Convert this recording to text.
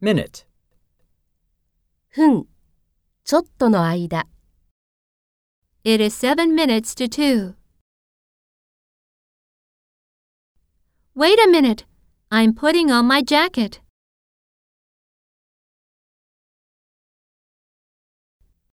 minute, 分、ちょっとの間。It is seven minutes to two. Wait a minute. I'm putting on my jacket.